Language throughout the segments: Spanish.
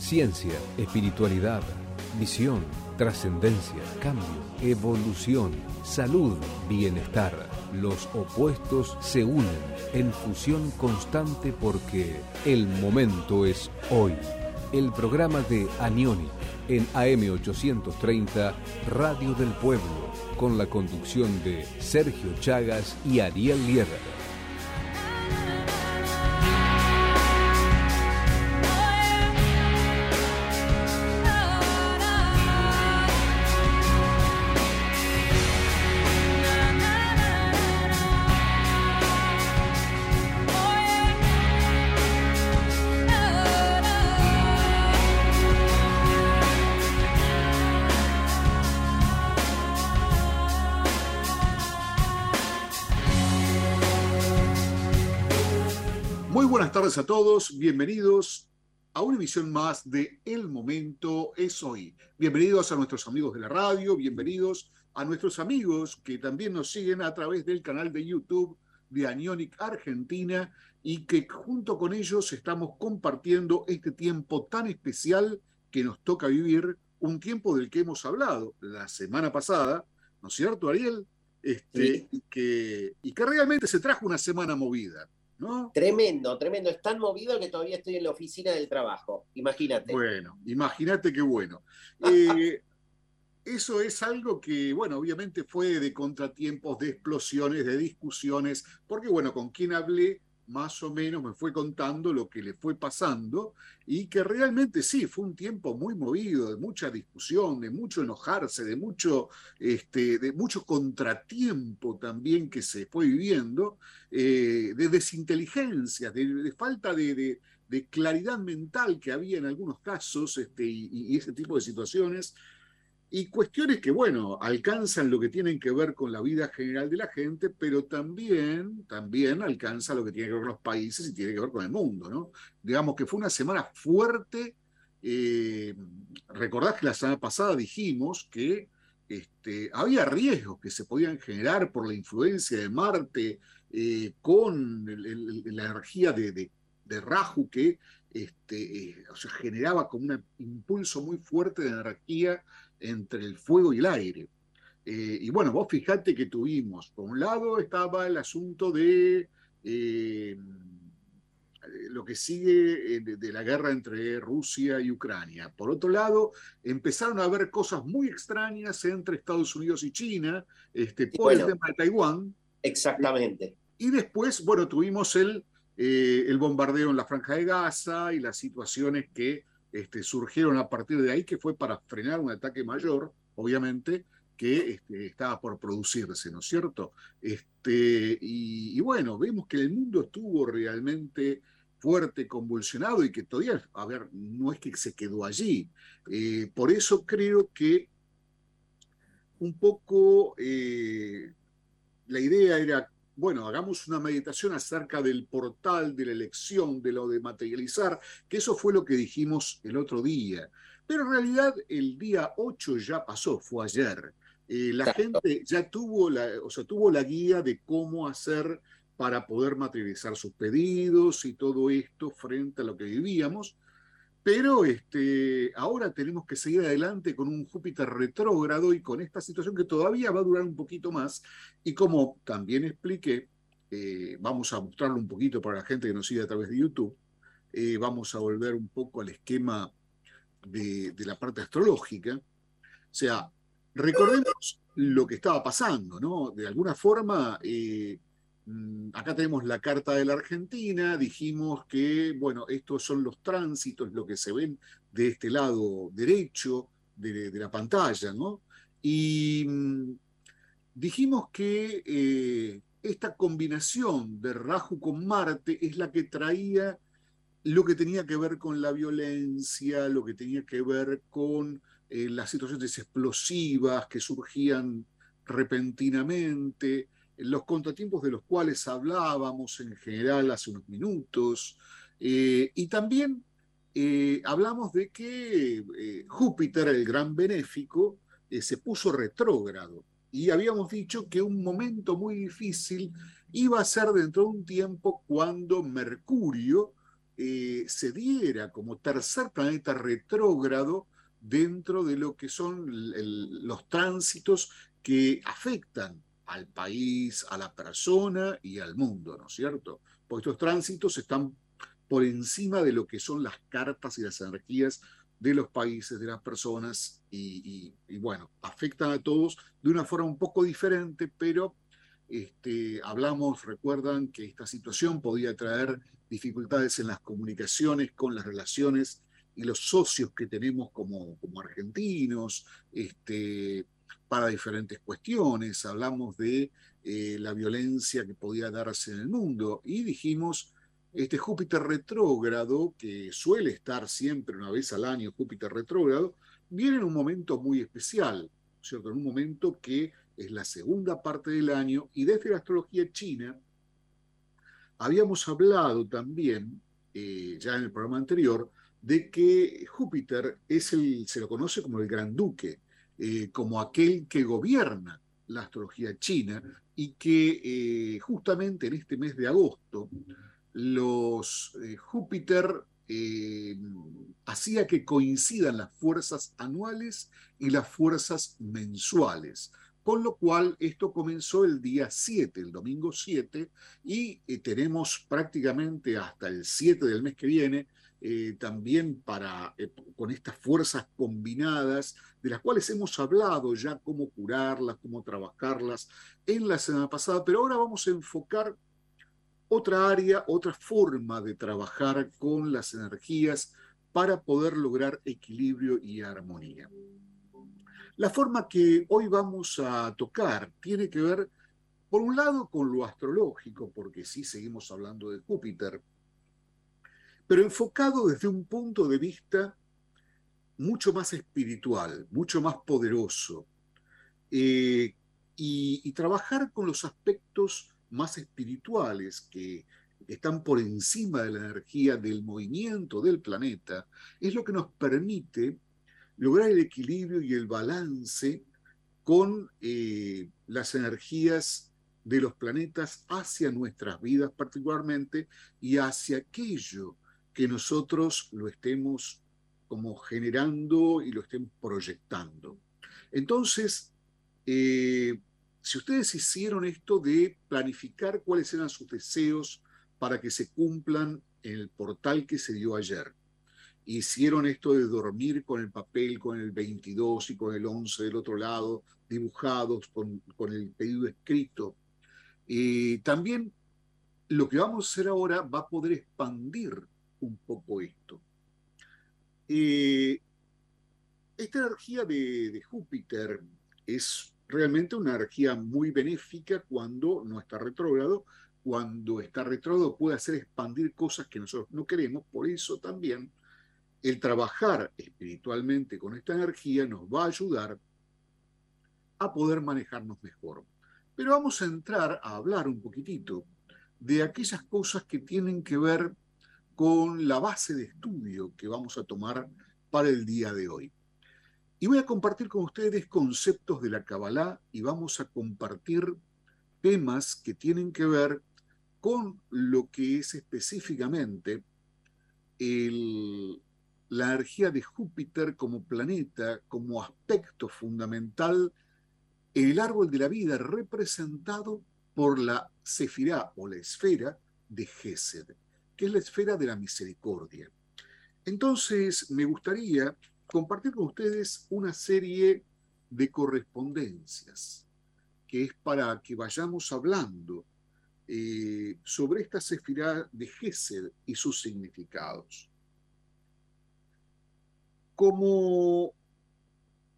Ciencia, espiritualidad, visión, trascendencia, cambio, evolución, salud, bienestar. Los opuestos se unen en fusión constante porque el momento es hoy. El programa de Anioni en AM830 Radio del Pueblo con la conducción de Sergio Chagas y Ariel Lierra. A todos, bienvenidos a una emisión más de El Momento es Hoy. Bienvenidos a nuestros amigos de la radio, bienvenidos a nuestros amigos que también nos siguen a través del canal de YouTube de Anionic Argentina y que junto con ellos estamos compartiendo este tiempo tan especial que nos toca vivir, un tiempo del que hemos hablado la semana pasada, ¿no es cierto, Ariel? Este, y, que, y que realmente se trajo una semana movida. Tremendo, tremendo. Es tan movido que todavía estoy en la oficina del trabajo. Imagínate. Bueno, imagínate qué bueno. Eh, eso es algo que, bueno, obviamente fue de contratiempos, de explosiones, de discusiones, porque, bueno, con quien hablé más o menos me fue contando lo que le fue pasando y que realmente sí, fue un tiempo muy movido, de mucha discusión, de mucho enojarse, de mucho, este, de mucho contratiempo también que se fue viviendo, eh, de desinteligencia, de, falta de, claridad mental que había en algunos casos este, y ese tipo de situaciones y cuestiones que, bueno, alcanzan lo que tienen que ver con la vida general de la gente, pero también, también alcanza lo que tiene que ver con los países y tiene que ver con el mundo, ¿no? Digamos que fue una semana fuerte. Eh, recordás que la semana pasada dijimos que este, había riesgos que se podían generar por la influencia de Marte eh, con la energía de, de, Raju que este, eh, o sea, generaba como un impulso muy fuerte de energía entre el fuego y el aire. Eh, y bueno, vos fijate que tuvimos, por un lado estaba el asunto de eh, lo que sigue eh, de, la guerra entre Rusia y Ucrania. Por otro lado, empezaron a haber cosas muy extrañas entre Estados Unidos y China, este, por el tema de Taiwán. Exactamente. Y después, bueno, tuvimos el, el bombardeo en la franja de Gaza y las situaciones que este, surgieron a partir de ahí, que fue para frenar un ataque mayor, obviamente, que este, estaba por producirse, ¿no es cierto? Este, y, bueno, vemos que el mundo estuvo realmente fuerte, convulsionado y que todavía, a ver, no es que se quedó allí. Eh, por eso creo que un poco eh, la idea era bueno, hagamos una meditación acerca del portal, de la elección, de lo de materializar, que eso fue lo que dijimos el otro día. Pero en realidad el día 8 ya pasó, fue ayer. Eh, la gente ya tuvo la, o sea, tuvo la guía de cómo hacer para poder materializar sus pedidos y todo esto frente a lo que vivíamos. Pero este, ahora tenemos que seguir adelante con un Júpiter retrógrado y con esta situación que todavía va a durar un poquito más. Y como también expliqué, eh, vamos a mostrarlo un poquito para la gente que nos sigue a través de YouTube, eh, vamos a volver un poco al esquema de, la parte astrológica. O sea, recordemos lo que estaba pasando, ¿no? De alguna forma, eh, acá tenemos la carta de la Argentina, dijimos que, bueno, estos son los tránsitos, lo que se ven de este lado derecho de, la pantalla, ¿no? Y mm, dijimos que eh, esta combinación de Raju con Marte es la que traía lo que tenía que ver con la violencia, lo que tenía que ver con eh, las situaciones explosivas que surgían repentinamente, los contratiempos de los cuales hablábamos en general hace unos minutos, eh, y también eh, hablamos de que eh, Júpiter, el gran benéfico, se puso retrógrado. Y habíamos dicho que un momento muy difícil iba a ser dentro de un tiempo cuando Mercurio se diera como tercer planeta retrógrado dentro de lo que son los tránsitos que afectan al país, a la persona y al mundo, ¿no es cierto? Porque estos tránsitos están por encima de lo que son las cartas y las energías de los países, de las personas, y, bueno, afectan a todos de una forma un poco diferente, pero este, hablamos, recuerdan que esta situación podía traer dificultades en las comunicaciones, con las relaciones y los socios que tenemos como, como argentinos, este, para diferentes cuestiones. Hablamos de eh, la violencia que podía darse en el mundo y dijimos, este Júpiter retrógrado, que suele estar siempre una vez al año Júpiter retrógrado, viene en un momento muy especial, ¿cierto? En un momento que es la segunda parte del año y desde la astrología china habíamos hablado también, eh, ya en el programa anterior, de que Júpiter es el, se lo conoce como el Gran Duque, eh, como aquel que gobierna la astrología china y que eh, justamente en este mes de agosto los eh, Júpiter hacía que coincidan las fuerzas anuales y las fuerzas mensuales. Con lo cual, esto comenzó el día 7, el domingo 7, y tenemos prácticamente hasta el 7 del mes que viene eh, también para, eh, con estas fuerzas combinadas, de las cuales hemos hablado ya cómo curarlas, cómo trabajarlas en la semana pasada, pero ahora vamos a enfocar otra área, otra forma de trabajar con las energías para poder lograr equilibrio y armonía. La forma que hoy vamos a tocar tiene que ver, por un lado, con lo astrológico, porque sí seguimos hablando de Júpiter, pero enfocado desde un punto de vista mucho más espiritual, mucho más poderoso, eh, y, trabajar con los aspectos más espirituales que están por encima de la energía del movimiento del planeta, es lo que nos permite lograr el equilibrio y el balance con eh, las energías de los planetas hacia nuestras vidas particularmente y hacia aquello que nosotros lo estemos como generando y lo estemos proyectando. Entonces, eh, si ustedes hicieron esto de planificar cuáles eran sus deseos para que se cumplan en el portal que se dio ayer, hicieron esto de dormir con el papel, con el 22 y con el 11 del otro lado, dibujados, con, el pedido escrito, y también lo que vamos a hacer ahora va a poder expandir un poco esto. Eh, esta energía de, Júpiter es realmente una energía muy benéfica cuando no está retrógrado. Cuando está retrógrado puede hacer expandir cosas que nosotros no queremos. Por eso también el trabajar espiritualmente con esta energía nos va a ayudar a poder manejarnos mejor. Pero vamos a entrar a hablar un poquitito de aquellas cosas que tienen que ver con la base de estudio que vamos a tomar para el día de hoy. Y voy a compartir con ustedes conceptos de la Kabbalah y vamos a compartir temas que tienen que ver con lo que es específicamente la energía de Júpiter como planeta, como aspecto fundamental en el árbol de la vida representado por la sefirá o la esfera de Gesed que es la esfera de la misericordia. Entonces, me gustaría compartir con ustedes una serie de correspondencias, que es para que vayamos hablando eh, sobre esta sefirá de Gesed y sus significados. Como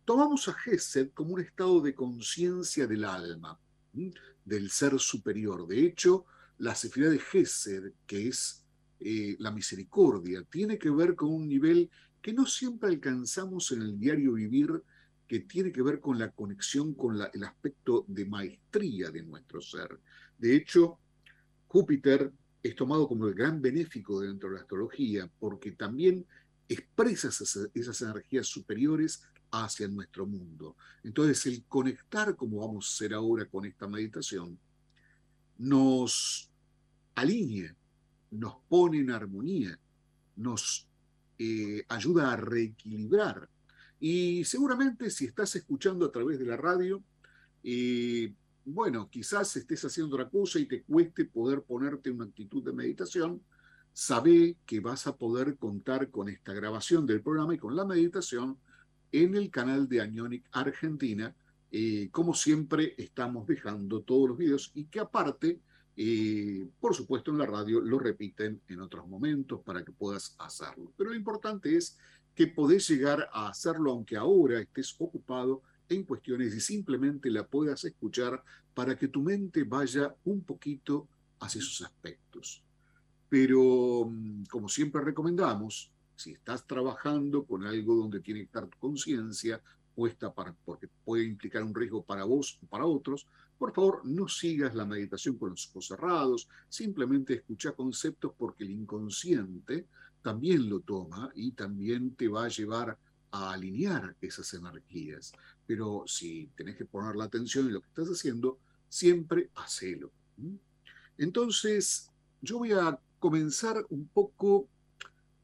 tomamos a Gesed como un estado de conciencia del alma, del ser superior. De hecho, la sefirá de Gesed, que es eh, la misericordia, tiene que ver con un nivel que no siempre alcanzamos en el diario vivir, que tiene que ver con la conexión con el aspecto de maestría de nuestro ser. De hecho, Júpiter es tomado como el gran benéfico dentro de la astrología porque también expresa esas, energías superiores hacia nuestro mundo. Entonces, el conectar, como vamos a hacer ahora con esta meditación, nos alinea, nos pone en armonía, nos eh, ayuda a reequilibrar. Y seguramente si estás escuchando a través de la radio, eh, bueno, quizás estés haciendo otra cosa y te cueste poder ponerte una actitud de meditación, sabe que vas a poder contar con esta grabación del programa y con la meditación en el canal de Anionic Argentina. Eh, como siempre, estamos dejando todos los videos y que aparte, eh, por supuesto, en la radio lo repiten en otros momentos para que puedas hacerlo. Pero lo importante es que podés llegar a hacerlo aunque ahora estés ocupado en cuestiones y simplemente la puedas escuchar para que tu mente vaya un poquito hacia esos aspectos. Pero, mm, como siempre recomendamos, si estás trabajando con algo donde tiene que estar tu conciencia puesta para, porque puede implicar un riesgo para vos o para otros, por favor no sigas la meditación con los ojos cerrados, simplemente escucha conceptos porque el inconsciente también lo toma y también te va a llevar a alinear esas energías. Pero si tenés que poner la atención en lo que estás haciendo, siempre hacelo. Entonces, yo voy a comenzar un poco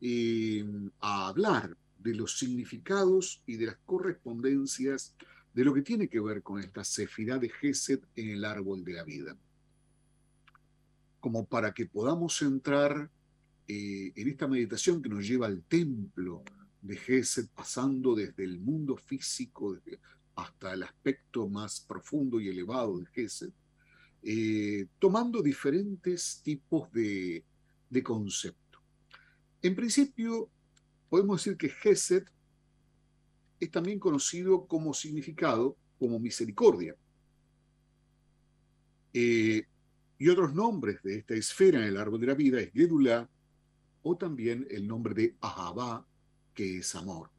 eh, a hablar de los significados y de las correspondencias de lo que tiene que ver con esta cefirá de Gesed en el árbol de la vida. Como para que podamos entrar eh, en esta meditación que nos lleva al templo de Gesed, pasando desde el mundo físico hasta el aspecto más profundo y elevado de Gesed, eh, tomando diferentes tipos de, de concepto. En principio, podemos decir que Gesed es también conocido como significado como misericordia. Eh, y otros nombres de esta esfera en el árbol de la vida es Gedulá o también el nombre de Ahabá, que es amor.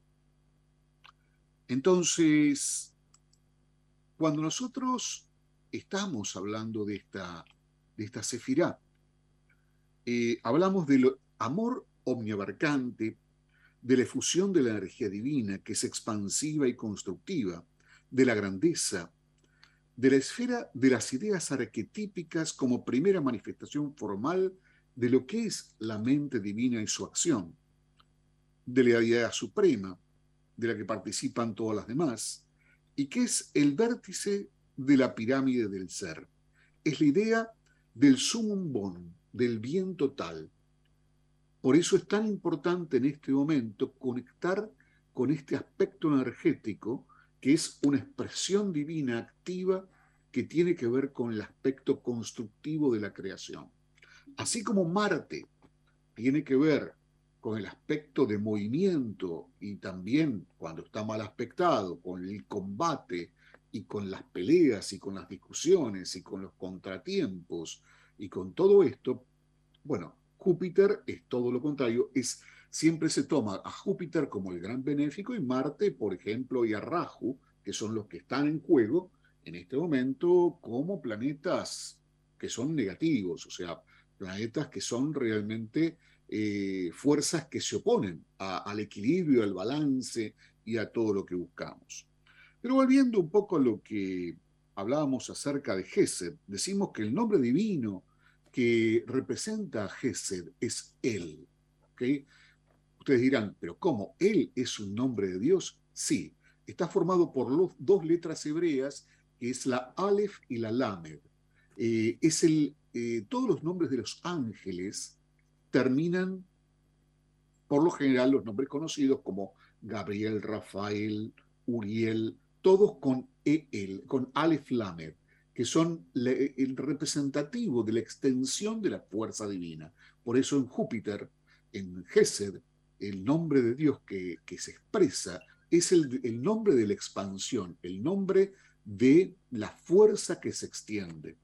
Entonces, cuando nosotros estamos hablando de esta, de esta sefirá, eh, hablamos del amor omniabarcante, de la efusión de la energía divina, que es expansiva y constructiva, de la grandeza, de la esfera de las ideas arquetípicas como primera manifestación formal de lo que es la mente divina y su acción, de la idea suprema, de la que participan todas las demás, y que es el vértice de la pirámide del ser. Es la idea del sumum bonum, del bien total. Por eso es tan importante en este momento conectar con este aspecto energético que es una expresión divina activa que tiene que ver con el aspecto constructivo de la creación. Así como Marte tiene que ver con el aspecto de movimiento y también cuando está mal aspectado, con el combate y con las peleas y con las discusiones y con los contratiempos y con todo esto, bueno, Júpiter es todo lo contrario, es siempre se toma a Júpiter como el gran benéfico y Marte, por ejemplo, y a Raju, que son los que están en juego en este momento como planetas que son negativos, o sea, planetas que son realmente eh, fuerzas que se oponen al equilibrio, al balance y a todo lo que buscamos. Pero volviendo un poco a lo que hablábamos acerca de Gesed, decimos que el nombre divino que representa a Gesed es Él. Ustedes dirán, pero ¿cómo? ¿Él es un nombre de Dios? Sí, está formado por los, dos letras hebreas, que es la Aleph y la Lamed. Eh, es el, eh, todos los nombres de los ángeles terminan, por lo general, los nombres conocidos como Gabriel, Rafael, Uriel, todos con EL, con Aleph Lamed que son el representativo de la extensión de la fuerza divina. Por eso en Júpiter, en Gesed, el nombre de Dios que, se expresa es el, nombre de la expansión, el nombre de la fuerza que se extiende.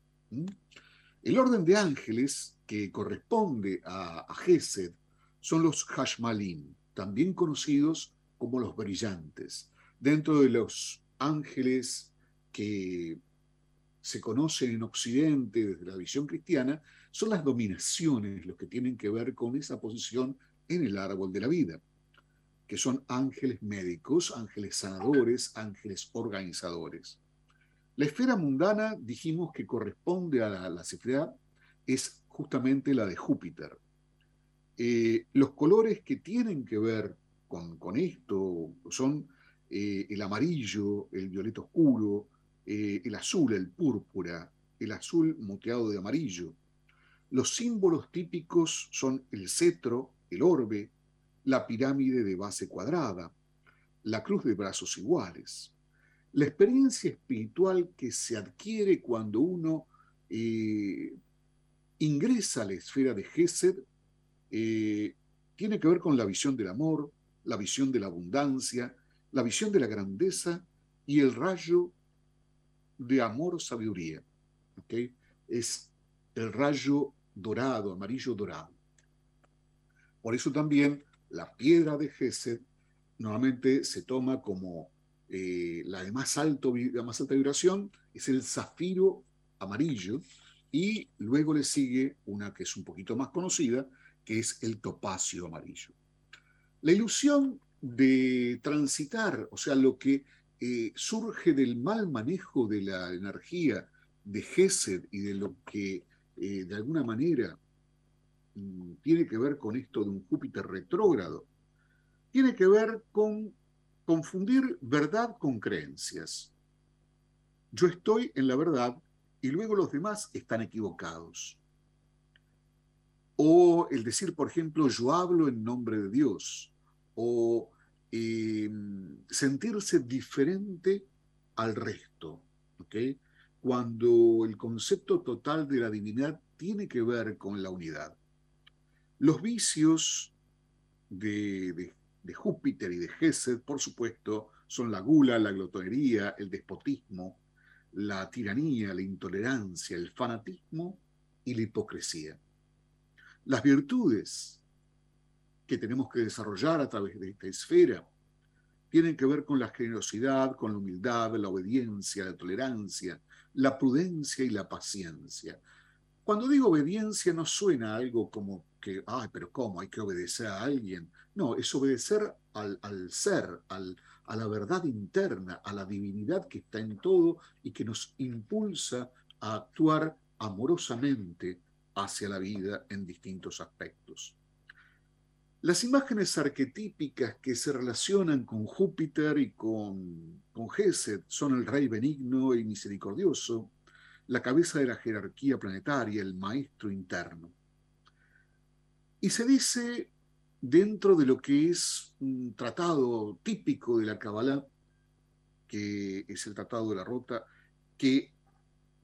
El orden de ángeles que corresponde a, a Gesed son los Hashmalim, también conocidos como los brillantes. Dentro de los ángeles que se conocen en Occidente desde la visión cristiana, son las dominaciones los que tienen que ver con esa posición en el árbol de la vida, que son ángeles médicos, ángeles sanadores, ángeles organizadores. La esfera mundana, dijimos que corresponde a la, la es justamente la de Júpiter. Eh, los colores que tienen que ver con, con esto son eh, el amarillo, el violeta oscuro, eh, el azul, el púrpura, el azul moteado de amarillo. Los símbolos típicos son el cetro, el orbe, la pirámide de base cuadrada, la cruz de brazos iguales. La experiencia espiritual que se adquiere cuando uno ingresa a la esfera de Gesed eh, tiene que ver con la visión del amor, la visión de la abundancia, la visión de la grandeza y el rayo de amor sabiduría. Es el rayo dorado, amarillo dorado. Por eso también la piedra de Gesed normalmente se toma como eh, la de más, alto, la más alta vibración, es el zafiro amarillo, y luego le sigue una que es un poquito más conocida, que es el topacio amarillo. La ilusión de transitar, o sea, lo que eh, surge del mal manejo de la energía de Gesed y de lo que eh, de alguna manera mm, tiene que ver con esto de un Júpiter retrógrado, tiene que ver con confundir verdad con creencias. Yo estoy en la verdad y luego los demás están equivocados. O el decir, por ejemplo, yo hablo en nombre de Dios. O em, sentirse diferente al resto. Cuando el concepto total de la divinidad tiene que ver con la unidad. Los vicios de, de Júpiter y de Gesed, por supuesto, son la gula, la glotonería, el despotismo, la tiranía, la intolerancia, el fanatismo y la hipocresía. Las virtudes que tenemos que desarrollar a través de esta esfera tienen que ver con la generosidad, con la humildad, la obediencia, la tolerancia, la prudencia y la paciencia. Cuando digo obediencia no suena algo como que, ay, pero ¿cómo? Hay que obedecer a alguien. No, es obedecer al, al ser, al, a la verdad interna, a la divinidad que está en todo y que nos impulsa a actuar amorosamente hacia la vida en distintos aspectos. Las imágenes arquetípicas que se relacionan con Júpiter y con, con Gesed son el rey benigno y misericordioso, la cabeza de la jerarquía planetaria, el maestro interno. Y se dice dentro de lo que es un tratado típico de la Kabbalah, que es el Tratado de la Rota, que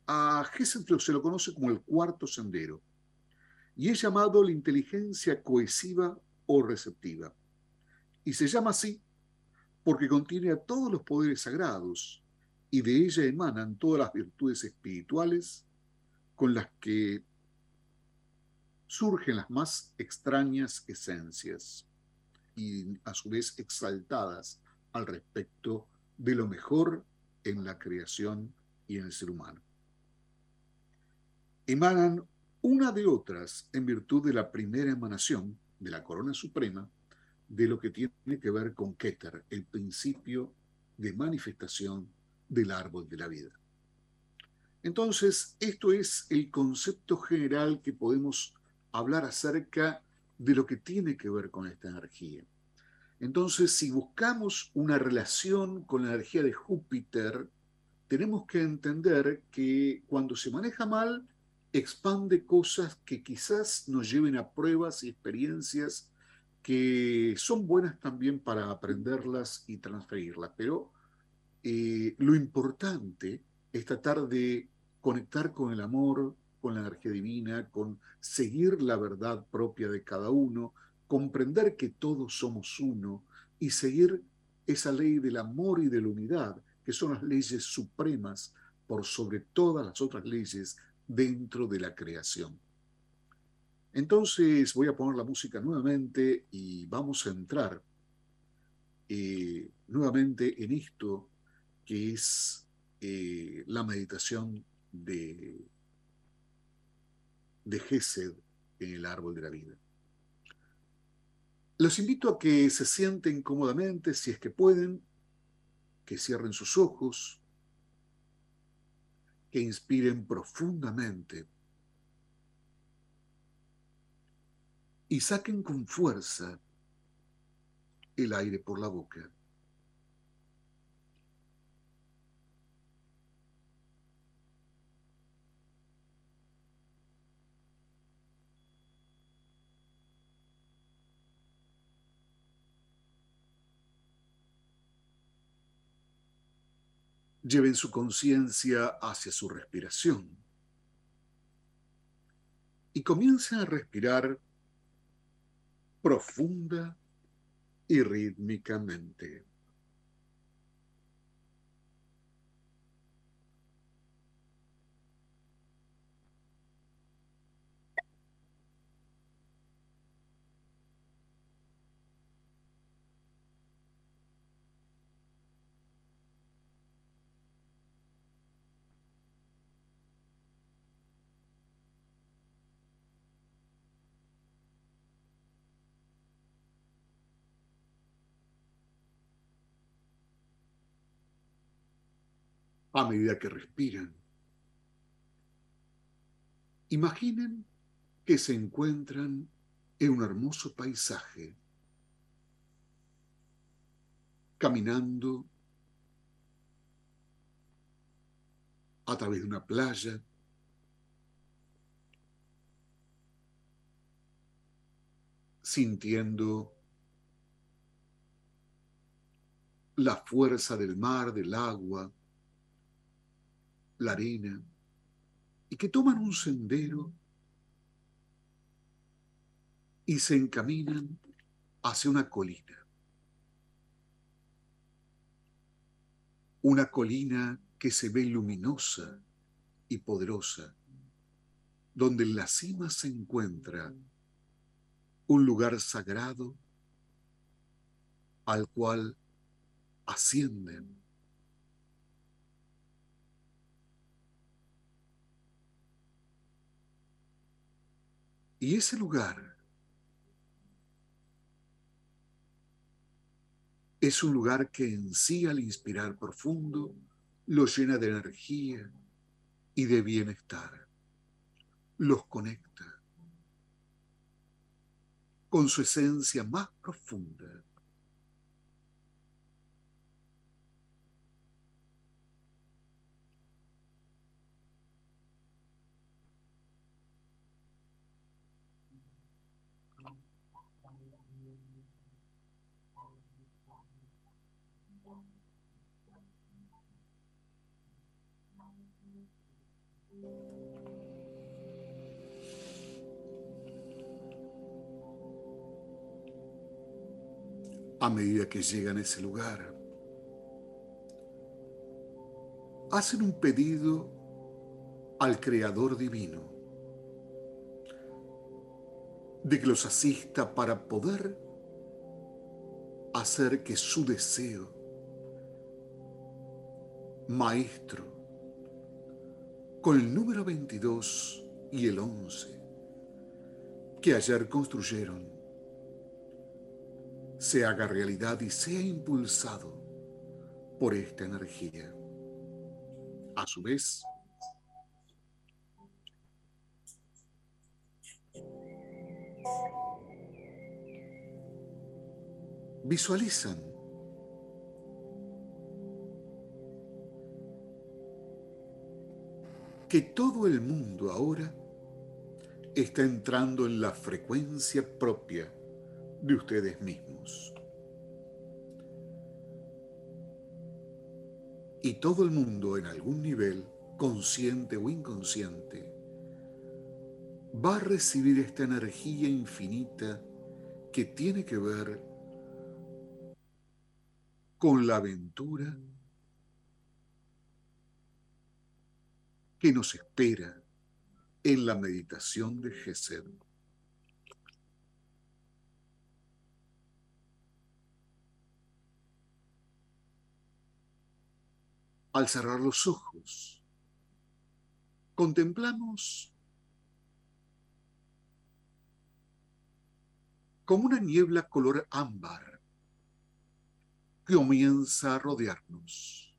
a Gesed se lo conoce como el cuarto sendero, y es llamado la inteligencia cohesiva o receptiva. Y se llama así porque contiene a todos los poderes sagrados y de ella emanan todas las virtudes espirituales con las que surgen las más extrañas esencias y a su vez exaltadas al respecto de lo mejor en la creación y en el ser humano. Emanan una de otras en virtud de la primera emanación de la corona suprema de lo que tiene que ver con Keter, el principio de manifestación del árbol de la vida. Entonces, esto es el concepto general que podemos hablar acerca de lo que tiene que ver con esta energía. Entonces, si buscamos una relación con la energía de Júpiter, tenemos que entender que cuando se maneja mal, expande cosas que quizás nos lleven a pruebas y experiencias que son buenas también para aprenderlas y transferirlas. Pero eh, lo importante es tratar de conectar con el amor, con la energía divina, con seguir la verdad propia de cada uno, comprender que todos somos uno y seguir esa ley del amor y de la unidad, que son las leyes supremas por sobre todas las otras leyes dentro de la creación. Entonces voy a poner la música nuevamente y vamos a entrar eh, nuevamente en esto que es eh, la meditación de, de Gesed en el árbol de la vida. Los invito a que se sienten cómodamente, si es que pueden, que cierren sus ojos, que inspiren profundamente y saquen con fuerza el aire por la boca. Lleven su conciencia hacia su respiración y comiencen a respirar profunda y rítmicamente. A medida que respiran. Imaginen que se encuentran en un hermoso paisaje, caminando a través de una playa, sintiendo la fuerza del mar, del agua, la arena, y que toman un sendero y se encaminan hacia una colina. Una colina que se ve luminosa y poderosa, donde en la cima se encuentra un lugar sagrado al cual ascienden Y ese lugar es un lugar que en sí al inspirar profundo los llena de energía y de bienestar. Los conecta con su esencia más profunda. A medida que llegan a ese lugar. Hacen un pedido al Creador Divino de que los asista para poder hacer que su deseo, maestro, con el número 22 y el 11, que ayer construyeron, se haga realidad y sea impulsado por esta energía. A su vez, visualizan que todo el mundo ahora está entrando en la frecuencia propia de ustedes mismos. Y todo el mundo en algún nivel, consciente o inconsciente, va a recibir esta energía infinita que tiene que ver con la aventura que nos espera en la meditación de Gesed. Al cerrar los ojos, contemplamos como una niebla color ámbar que comienza a rodearnos.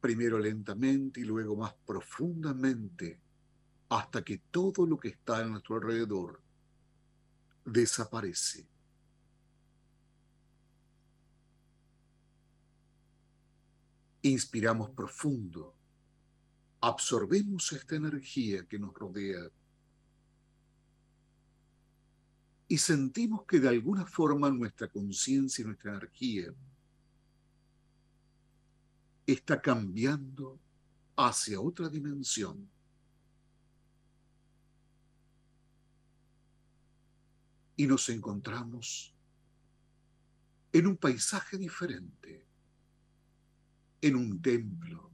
Primero lentamente y luego más profundamente hasta que todo lo que está a nuestro alrededor desaparece. Inspiramos profundo, absorbemos esta energía que nos rodea y sentimos que de alguna forma nuestra conciencia y nuestra energía está cambiando hacia otra dimensión. Y nos encontramos en un paisaje diferente en un templo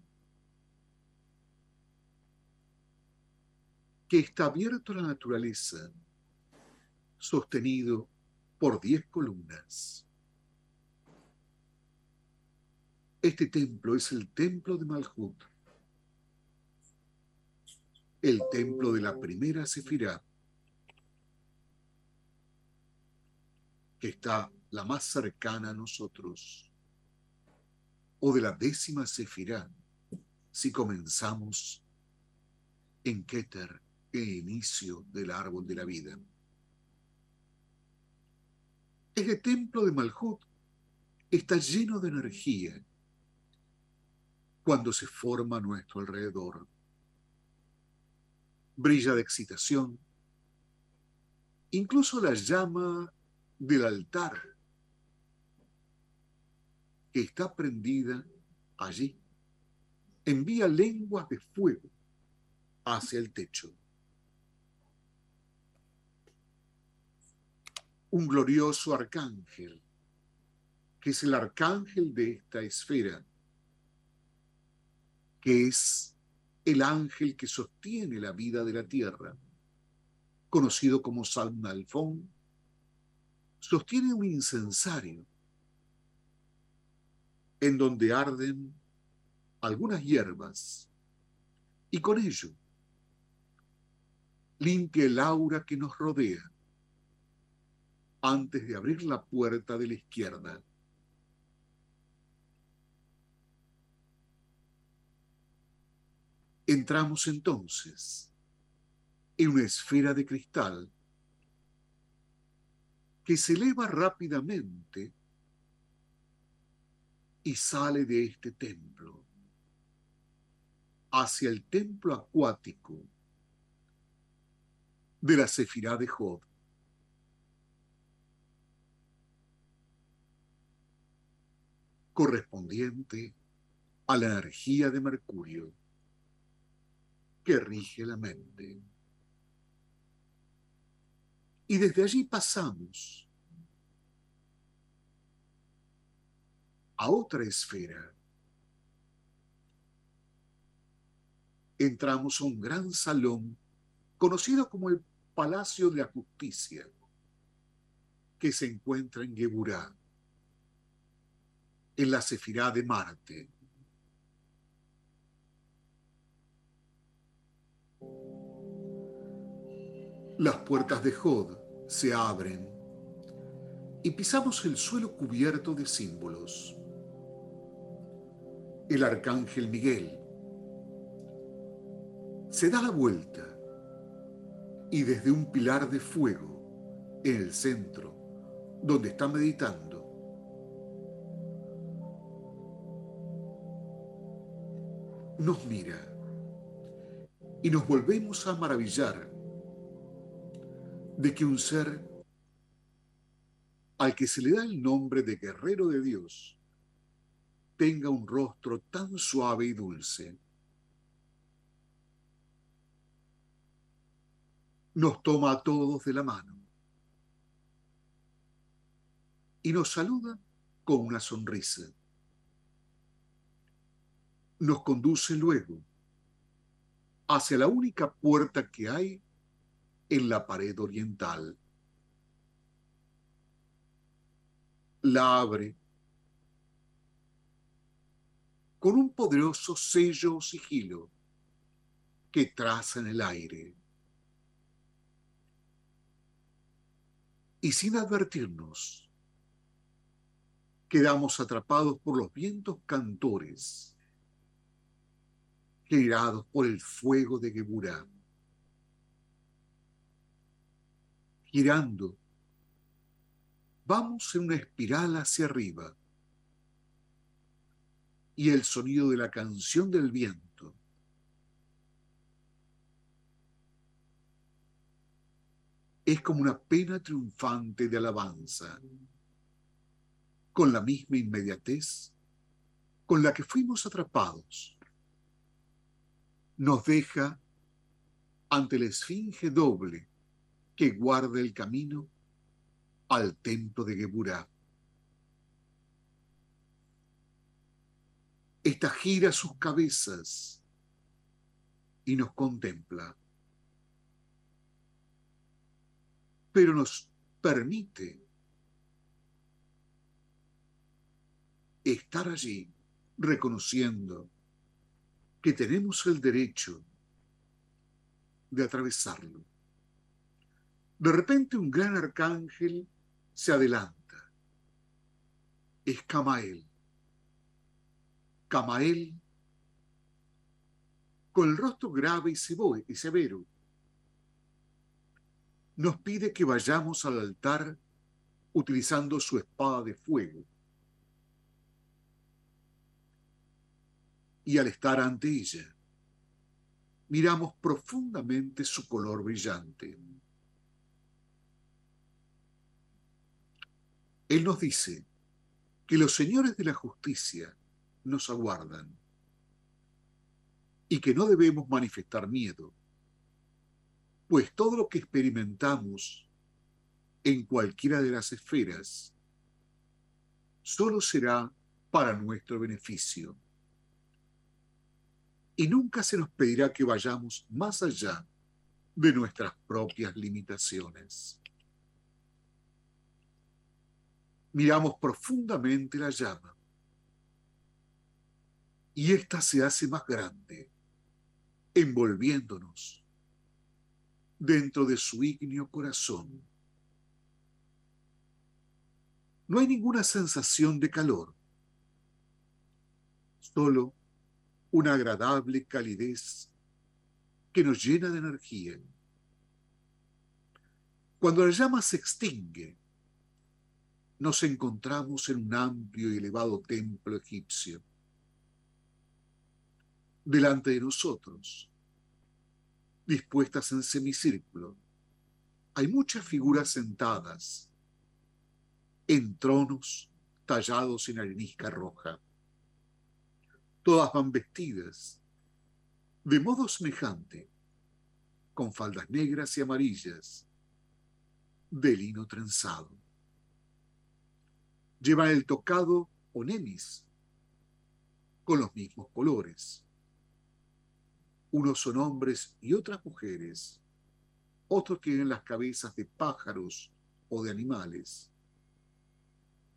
que está abierto a la naturaleza, sostenido por diez columnas. Este templo es el templo de Malhut, el templo de la primera Sefirá, que está la más cercana a nosotros o de la décima sefirá si comenzamos en Keter, el inicio del árbol de la vida. Este templo de Malhut está lleno de energía cuando se forma a nuestro alrededor. Brilla de excitación. Incluso la llama del altar está prendida allí, envía lenguas de fuego hacia el techo. Un glorioso arcángel, que es el arcángel de esta esfera, que es el ángel que sostiene la vida de la tierra, conocido como Salnalfón, sostiene un incensario en donde arden algunas hierbas y con ello limpia el aura que nos rodea antes de abrir la puerta de la izquierda. Entramos entonces en una esfera de cristal que se eleva rápidamente y sale de este templo hacia el templo acuático de la Sefirá de Job. correspondiente a la energía de Mercurio que rige la mente. Y desde allí pasamos a otra esfera. Entramos a un gran salón conocido como el Palacio de la Justicia, que se encuentra en Geburá, en la Sefirá de Marte. Las puertas de Jod se abren y pisamos el suelo cubierto de símbolos el arcángel Miguel. Se da la vuelta y desde un pilar de fuego en el centro, donde está meditando, nos mira y nos volvemos a maravillar de que un ser al que se le da el nombre de guerrero de Dios tenga un rostro tan suave y dulce. Nos toma a todos de la mano y nos saluda con una sonrisa. Nos conduce luego hacia la única puerta que hay en la pared oriental. La abre con un poderoso sello o sigilo que traza en el aire. Y sin advertirnos, quedamos atrapados por los vientos cantores, generados por el fuego de Geburá. Girando, vamos en una espiral hacia arriba y el sonido de la canción del viento. Es como una pena triunfante de alabanza, con la misma inmediatez con la que fuimos atrapados. Nos deja ante la esfinge doble que guarda el camino al templo de Geburah. Esta gira sus cabezas y nos contempla. Pero nos permite estar allí reconociendo que tenemos el derecho de atravesarlo. De repente un gran arcángel se adelanta. Es Camael. Camael, con el rostro grave y severo, nos pide que vayamos al altar utilizando su espada de fuego. Y al estar ante ella, miramos profundamente su color brillante. Él nos dice que los señores de la justicia nos aguardan y que no debemos manifestar miedo, pues todo lo que experimentamos en cualquiera de las esferas solo será para nuestro beneficio. Y nunca se nos pedirá que vayamos más allá de nuestras propias limitaciones. Miramos profundamente la llama y ésta se hace más grande, envolviéndonos dentro de su ígneo corazón. No hay ninguna sensación de calor, solo una agradable calidez que nos llena de energía. Cuando la llama se extingue, nos encontramos en un amplio y elevado templo egipcio delante de nosotros, dispuestas en semicírculo. Hay muchas figuras sentadas en tronos tallados en arenisca roja. Todas van vestidas de modo semejante, con faldas negras y amarillas, de lino trenzado. Llevan el tocado o nemis, con los mismos colores. Unos son hombres y otras mujeres. Otros tienen las cabezas de pájaros o de animales.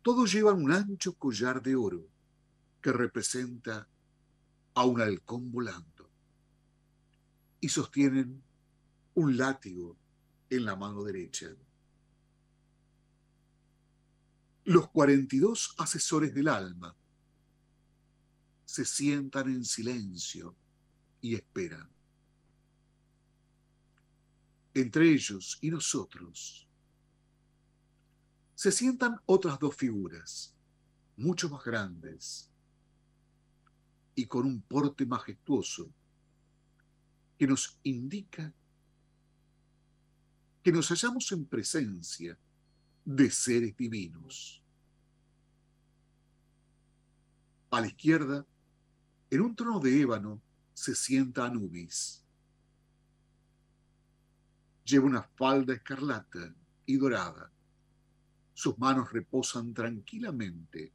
Todos llevan un ancho collar de oro que representa a un halcón volando. Y sostienen un látigo en la mano derecha. Los 42 asesores del alma se sientan en silencio y esperan. Entre ellos y nosotros se sientan otras dos figuras, mucho más grandes y con un porte majestuoso que nos indica que nos hallamos en presencia de seres divinos. A la izquierda, en un trono de ébano, se sienta Anubis. Lleva una falda escarlata y dorada. Sus manos reposan tranquilamente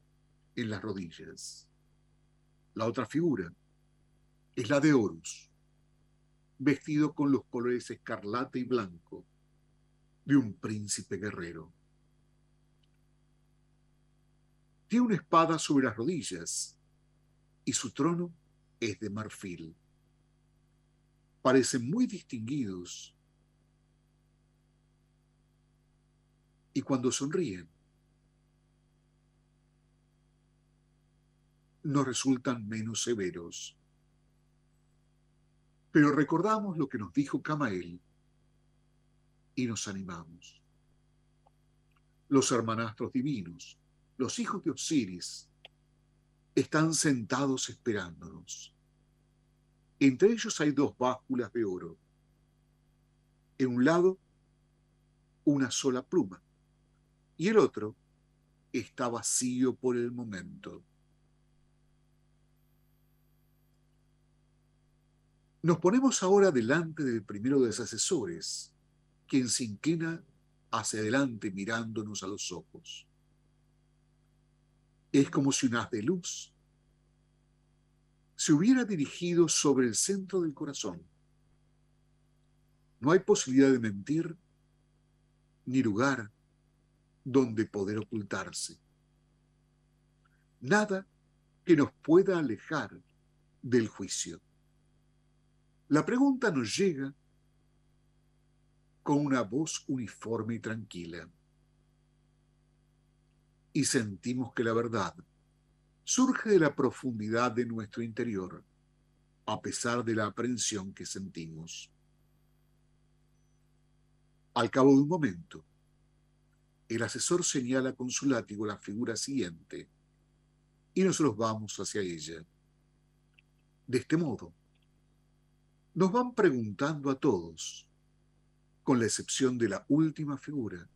en las rodillas. La otra figura es la de Horus, vestido con los colores escarlata y blanco de un príncipe guerrero. Tiene una espada sobre las rodillas y su trono es de marfil. Parecen muy distinguidos y cuando sonríen nos resultan menos severos. Pero recordamos lo que nos dijo Camael y nos animamos. Los hermanastros divinos, los hijos de Osiris, están sentados esperándonos. Entre ellos hay dos básculas de oro. En un lado, una sola pluma, y el otro está vacío por el momento. Nos ponemos ahora delante del primero de los asesores, quien se inclina hacia adelante mirándonos a los ojos. Es como si un haz de luz se hubiera dirigido sobre el centro del corazón. No hay posibilidad de mentir ni lugar donde poder ocultarse. Nada que nos pueda alejar del juicio. La pregunta nos llega con una voz uniforme y tranquila. Y sentimos que la verdad surge de la profundidad de nuestro interior, a pesar de la aprensión que sentimos. Al cabo de un momento, el asesor señala con su látigo la figura siguiente y nosotros vamos hacia ella. De este modo, nos van preguntando a todos, con la excepción de la última figura,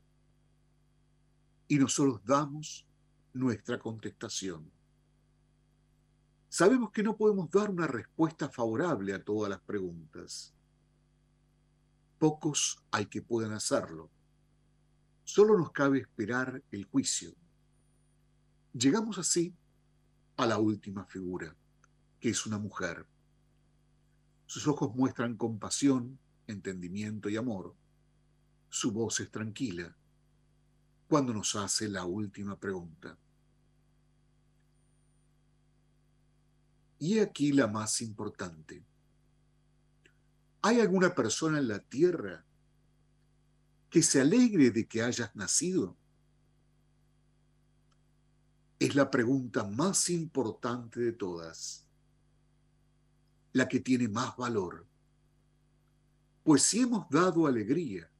y nosotros damos nuestra contestación. Sabemos que no podemos dar una respuesta favorable a todas las preguntas. Pocos hay que puedan hacerlo Solo nos cabe esperar el juicio. Llegamos así a la última figura, que es una mujer. Sus ojos muestran compasión, entendimiento y amor. Su voz es tranquila cuando nos hace la última pregunta. Y aquí la más importante. ¿Hay alguna persona en la tierra que se alegre de que hayas nacido? Es la pregunta más importante de todas, la que tiene más valor. Pues si hemos dado alegría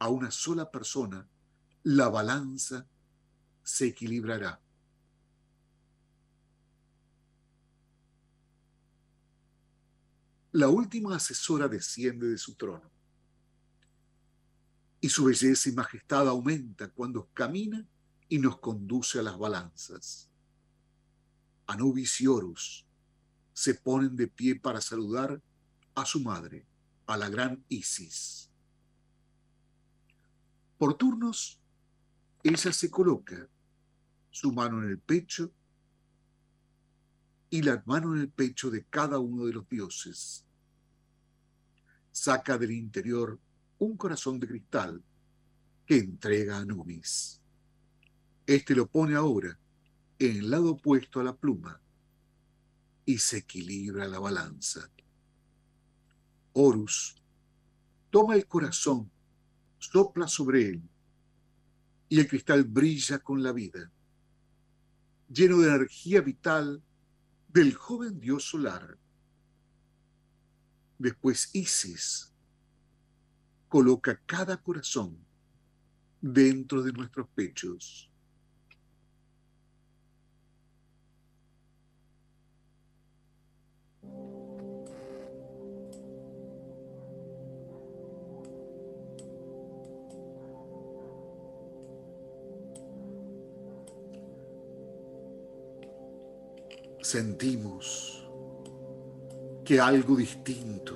a una sola persona, la balanza se equilibrará. La última asesora desciende de su trono y su belleza y majestad aumenta cuando camina y nos conduce a las balanzas. Anubis y Horus se ponen de pie para saludar a su madre, a la gran Isis. Por turnos, ella se coloca su mano en el pecho y la mano en el pecho de cada uno de los dioses. Saca del interior un corazón de cristal que entrega a Anubis. Este lo pone ahora en el lado opuesto a la pluma y se equilibra la balanza. Horus toma el corazón, sopla sobre él y el cristal brilla con la vida, lleno de energía vital del joven dios solar. Después Isis coloca cada corazón dentro de nuestros pechos. Sentimos que algo distinto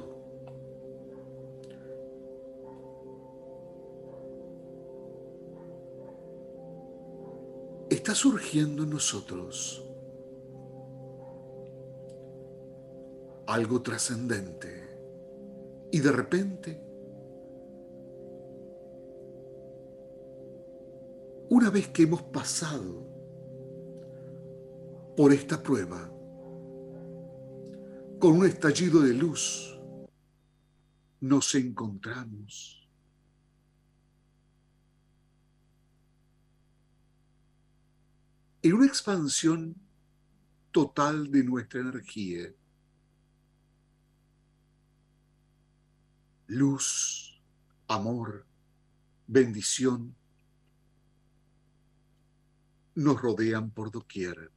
está surgiendo en nosotros. Algo trascendente. Y de repente, una vez que hemos pasado por esta prueba, con un estallido de luz, nos encontramos. En una expansión total de nuestra energía. Luz, amor, bendición nos rodean por doquier.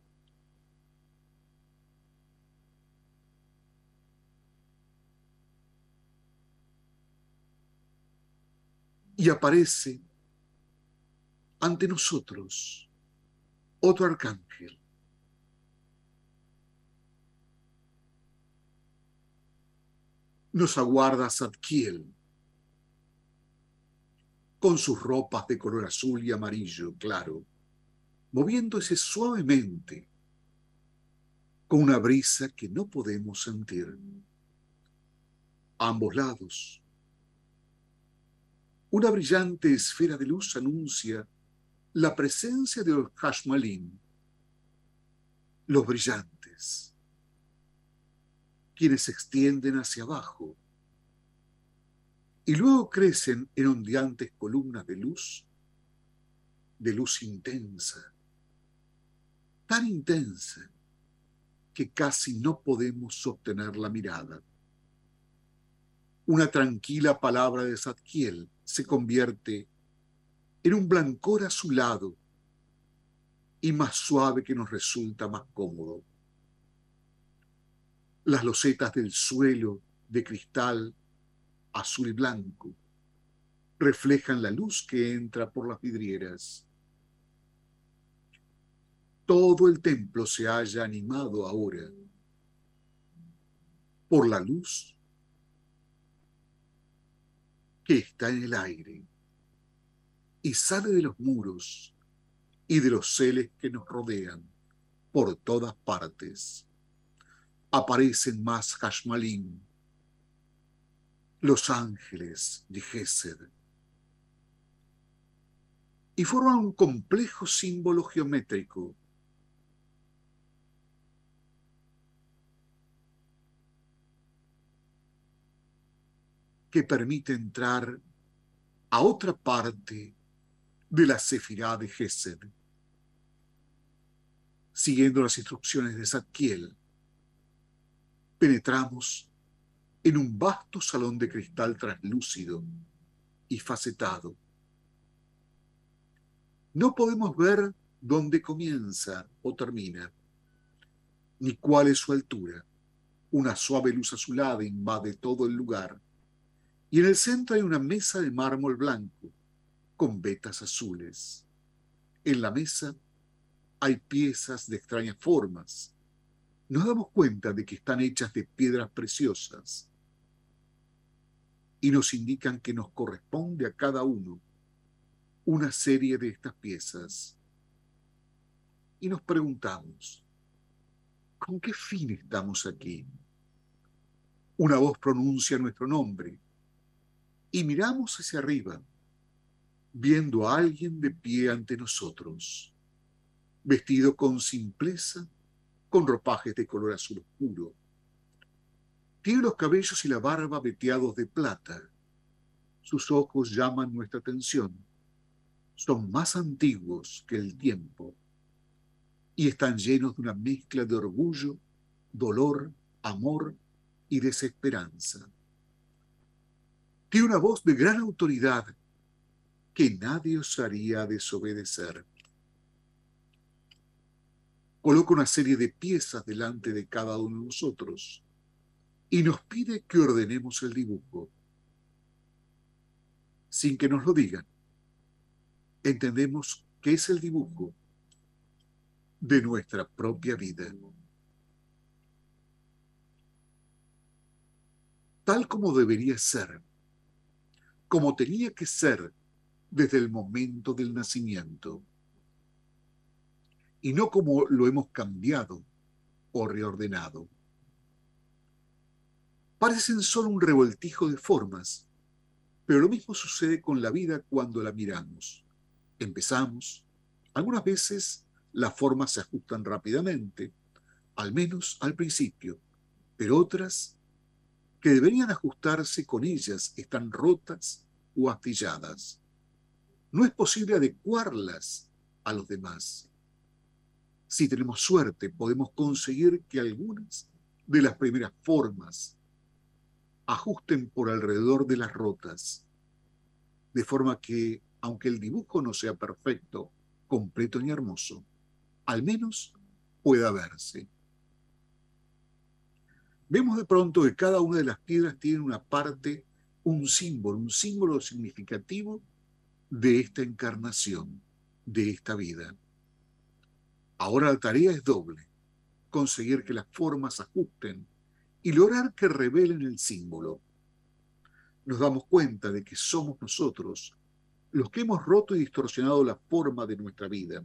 Y aparece ante nosotros otro arcángel. Nos aguarda Zadkiel con sus ropas de color azul y amarillo claro, moviéndose suavemente con una brisa que no podemos sentir. A ambos lados, una brillante esfera de luz anuncia la presencia de los Hashmalim, los brillantes, quienes se extienden hacia abajo y luego crecen en ondeantes columnas de luz, de luz intensa, tan intensa que casi no podemos sostener la mirada. Una tranquila palabra de Zadkiel se convierte en un blancor azulado y más suave que nos resulta más cómodo. Las losetas del suelo de cristal azul y blanco reflejan la luz que entra por las vidrieras. Todo el templo se halla animado ahora por la luz que está en el aire y sale de los muros y de los celes que nos rodean por todas partes. Aparecen más Hashmalim, los ángeles de Gesed, y forman un complejo símbolo geométrico que permite entrar a otra parte de la Sefirá de Gesed. Siguiendo las instrucciones de Zadkiel, penetramos en un vasto salón de cristal translúcido y facetado. No podemos ver dónde comienza o termina, ni cuál es su altura. Una suave luz azulada invade todo el lugar, y en el centro hay una mesa de mármol blanco con vetas azules. En la mesa hay piezas de extrañas formas. Nos damos cuenta de que están hechas de piedras preciosas y nos indican que nos corresponde a cada uno una serie de estas piezas. Y nos preguntamos, ¿con qué fin estamos aquí? Una voz pronuncia nuestro nombre y miramos hacia arriba viendo a alguien de pie ante nosotros, vestido con simpleza, con ropajes de color azul oscuro. Tiene los cabellos y la barba veteados de plata. Sus ojos llaman nuestra atención. Son más antiguos que el tiempo y están llenos de una mezcla de orgullo, dolor, amor y desesperanza. Tiene una voz de gran autoridad que nadie osaría desobedecer. Coloca una serie de piezas delante de cada uno de nosotros y nos pide que ordenemos el dibujo. Sin que nos lo digan, entendemos que es el dibujo de nuestra propia vida. Tal como debería ser, como tenía que ser desde el momento del nacimiento y no como lo hemos cambiado o reordenado. Parecen solo un revoltijo de formas, pero lo mismo sucede con la vida cuando la miramos. Empezamos, algunas veces las formas se ajustan rápidamente, al menos al principio, pero otras que deberían ajustarse con ellas están rotas o astilladas. No es posible adecuarlas a los demás. Si tenemos suerte, podemos conseguir que algunas de las primeras formas ajusten por alrededor de las rotas, de forma que, aunque el dibujo no sea perfecto, completo ni hermoso, al menos pueda verse. Vemos de pronto que cada una de las piedras tiene una parte, un símbolo, un símbolo significativo de esta encarnación, de esta vida. Ahora la tarea es doble, conseguir que las formas ajusten y lograr que revelen el símbolo. Nos damos cuenta de que somos nosotros los que hemos roto y distorsionado la forma de nuestra vida.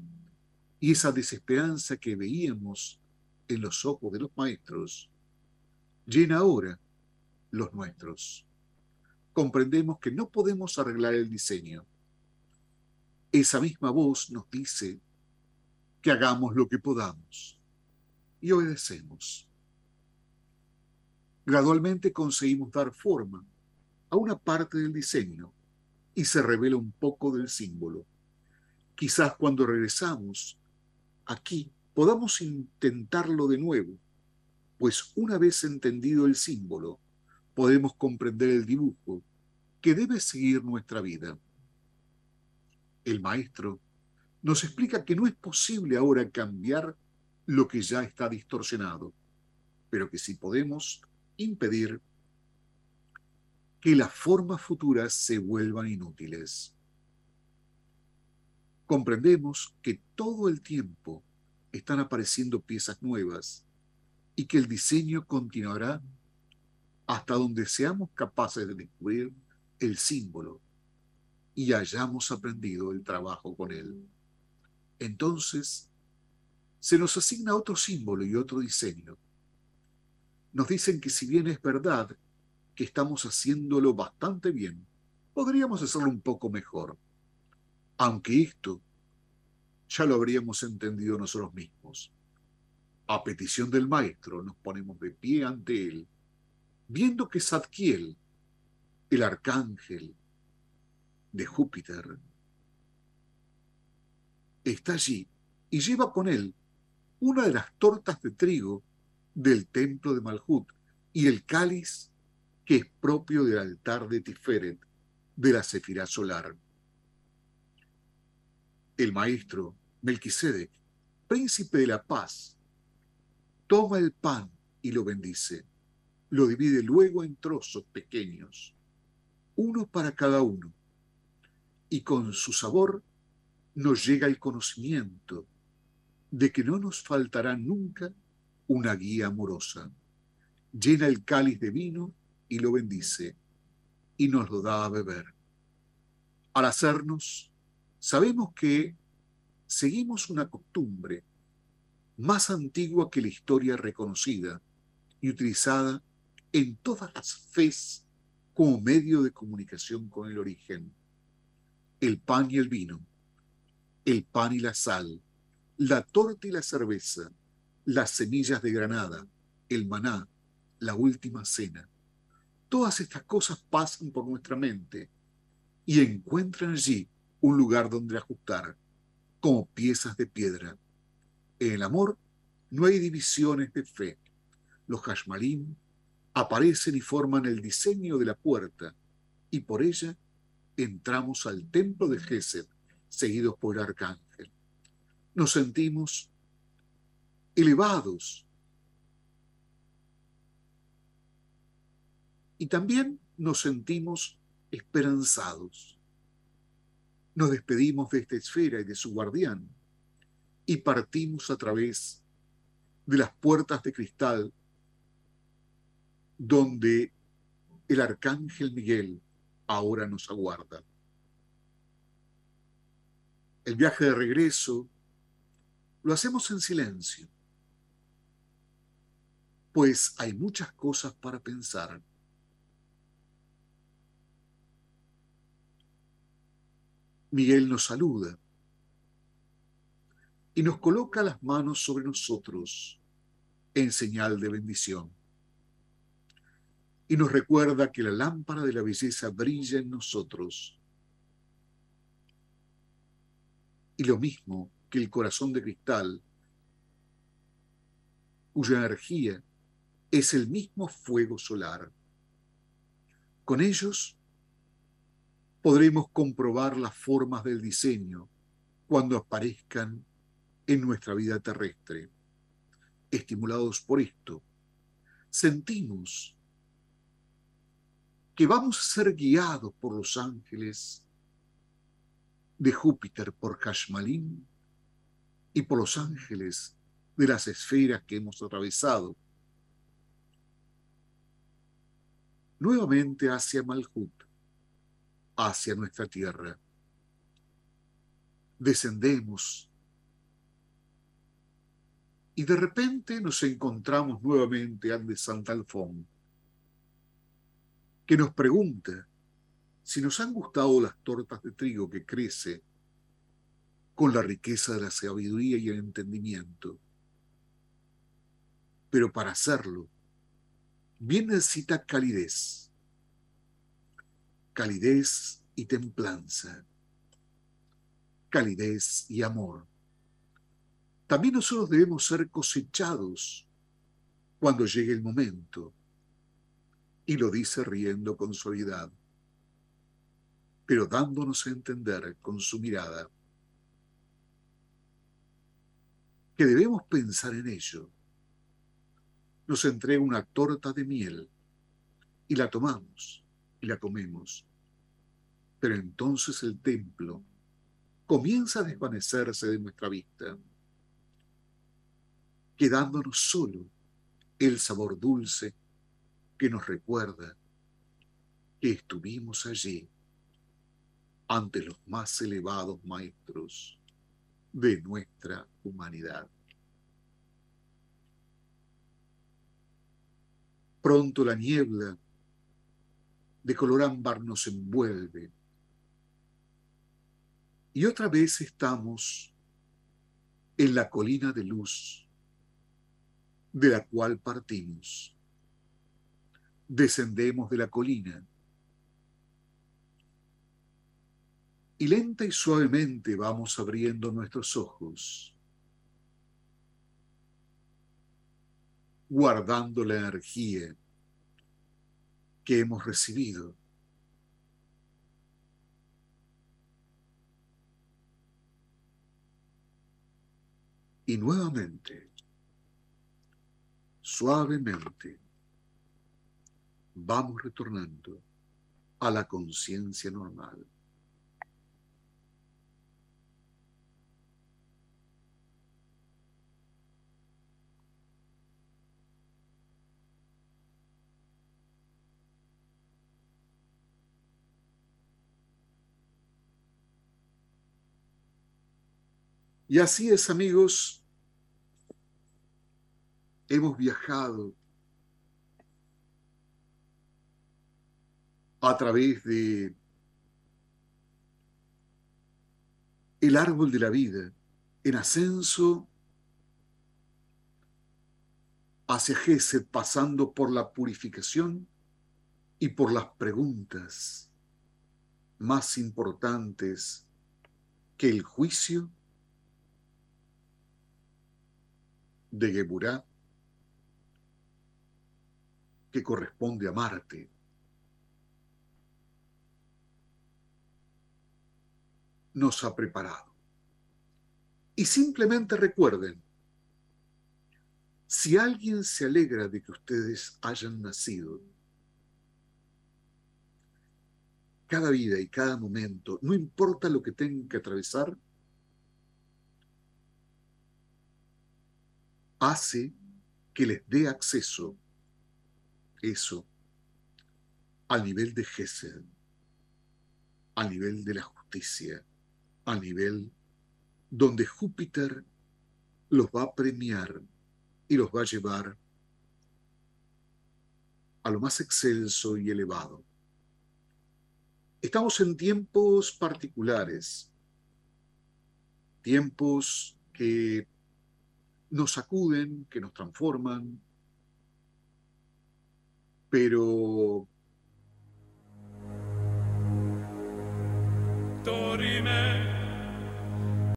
Y esa desesperanza que veíamos en los ojos de los maestros llena ahora los nuestros. Comprendemos que no podemos arreglar el diseño. Esa misma voz nos dice que hagamos lo que podamos y obedecemos. Gradualmente conseguimos dar forma a una parte del diseño y se revela un poco del símbolo. Quizás cuando regresamos aquí podamos intentarlo de nuevo, pues una vez entendido el símbolo, podemos comprender el dibujo que debe seguir nuestra vida. El maestro nos explica que no es posible ahora cambiar lo que ya está distorsionado, pero que si podemos impedir que las formas futuras se vuelvan inútiles. Comprendemos que todo el tiempo están apareciendo piezas nuevas y que el diseño continuará hasta donde seamos capaces de descubrir el símbolo y hayamos aprendido el trabajo con él. Entonces, se nos asigna otro símbolo y otro diseño nos dicen que si bien es verdad que estamos haciéndolo bastante bien, podríamos hacerlo un poco mejor. Aunque esto ya lo habríamos entendido nosotros mismos. A petición del maestro nos ponemos de pie ante él, viendo que Zadkiel, el arcángel de Júpiter, está allí y lleva con él una de las tortas de trigo del templo de Malhut y el cáliz que es propio del altar de Tiferet de la Sefirá solar. El maestro Melquisedec, príncipe de la paz, toma el pan y lo bendice. Lo divide luego en trozos pequeños, uno para cada uno, y con su sabor nos llega el conocimiento de que no nos faltará nunca una guía amorosa. Llena el cáliz de vino y lo bendice y nos lo da a beber. Al hacernos, sabemos que seguimos una costumbre más antigua que la historia reconocida y utilizada en todas las fes como medio de comunicación con el origen. El pan y el vino, el pan y la sal, la torta y la cerveza, las semillas de granada, el maná, la última cena. Todas estas cosas pasan por nuestra mente y encuentran allí un lugar donde ajustar, como piezas de piedra. En el amor no hay divisiones de fe. Los hashmalim aparecen y forman el diseño de la puerta, y por ella entramos al templo de Gesed, seguidos por el arcángel. Nos sentimos elevados. Y también nos sentimos esperanzados. Nos despedimos de esta esfera y de su guardián y partimos a través de las puertas de cristal donde el arcángel Miguel ahora nos aguarda. El viaje de regreso lo hacemos en silencio pues hay muchas cosas para pensar. Miguel nos saluda y nos coloca las manos sobre nosotros en señal de bendición. Y nos recuerda que la lámpara de la belleza brilla en nosotros. Y lo mismo que el corazón de cristal, cuya energía es el mismo fuego solar. Con ellos podremos comprobar las formas del diseño cuando aparezcan en nuestra vida terrestre. Estimulados por esto, sentimos que vamos a ser guiados por los ángeles de Júpiter por Kashmalin y por los ángeles de las esferas que hemos atravesado. Nuevamente hacia Malhut, hacia nuestra tierra. Descendemos y de repente nos encontramos nuevamente ante Santa Alfón que nos pregunta si nos han gustado las tortas de trigo que crece con la riqueza de la sabiduría y el entendimiento. Pero para hacerlo, bien necesita calidez, calidez y templanza, calidez y amor. También nosotros debemos ser cosechados cuando llegue el momento y lo dice riendo con suavidad, pero dándonos a entender con su mirada que debemos pensar en ello. Nos entrega una torta de miel y la tomamos y la comemos. Pero entonces el templo comienza a desvanecerse de nuestra vista, quedándonos solo el sabor dulce que nos recuerda que estuvimos allí ante los más elevados maestros de nuestra humanidad. Pronto la niebla de color ámbar nos envuelve y otra vez estamos en la colina de luz de la cual partimos descendemos de la colina. Y lenta y suavemente vamos abriendo nuestros ojos, guardando la energía que hemos recibido. Y nuevamente, suavemente, vamos retornando a la conciencia normal. Y así es, amigos, hemos viajado a través de el árbol de la vida en ascenso hacia Gesed, pasando por la purificación y por las preguntas más importantes que el juicio de Geburá, que corresponde a Marte. Nos ha preparado. Y simplemente recuerden, si alguien se alegra de que ustedes hayan nacido, cada vida y cada momento, no importa lo que tengan que atravesar, hace que les dé acceso eso al nivel de Gesed, al nivel de la justicia, a nivel donde Júpiter los va a premiar y los va a llevar a lo más excelso y elevado. Estamos en tiempos particulares, tiempos que nos sacuden, que nos transforman, pero...